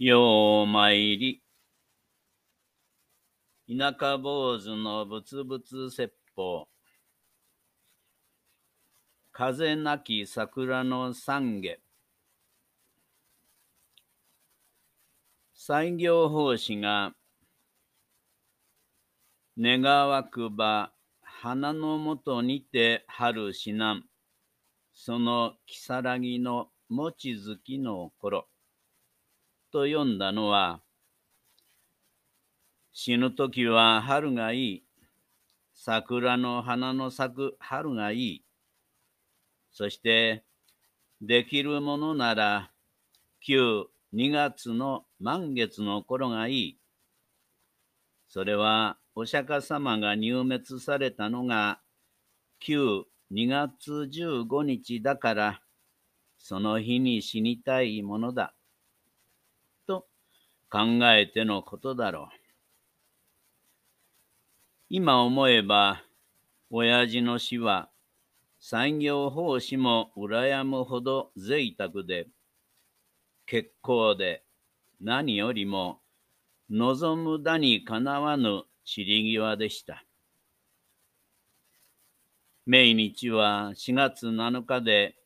ようまいり。田舎坊主のぶつぶつ説法。風なき桜の三下。西行法師が願わくば花のもとにて春しなんその如月の望月の頃と読んだのは、死ぬ時は春がいい。桜の花の咲く春がいい。そして、できるものなら、旧2月の満月の頃がいい。それは、お釈迦様が入滅されたのが、旧2月15日だから、その日に死にたいものだ。考えてのことだろう。今思えば、親父の死は、産業奉仕も羨むほど贅沢で、結構で、何よりも、望むだにかなわぬ散り際でした。命日は4月7日で、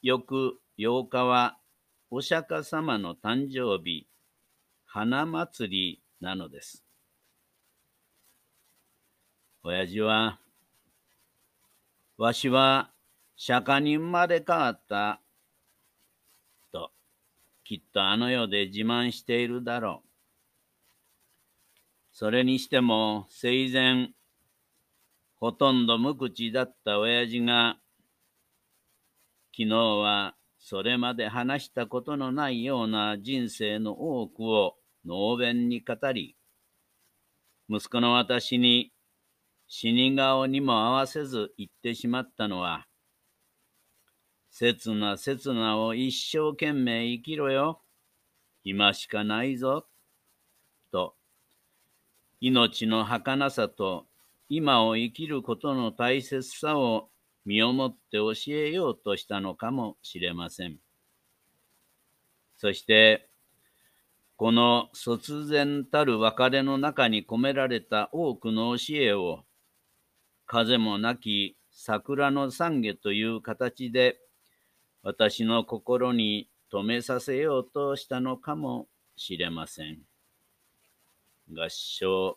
翌8日はお釈迦様の誕生日、花祭りなのです。親父は、わしは釈迦に生まれ変わった、と、きっとあの世で自慢しているだろう。それにしても生前、ほとんど無口だった親父が、昨日はそれまで話したことのないような人生の多くを能弁に語り、息子の私に死に顔にも合わせず言ってしまったのは、刹那刹那を一生懸命生きろよ。今しかないぞ。と、命の儚さと今を生きることの大切さを身をもって教えようとしたのかもしれません。そして、この卒然たる別れの中に込められた多くの教えを、風もなき桜の懺悔という形で、私の心に留めさせようとしたのかもしれません。合唱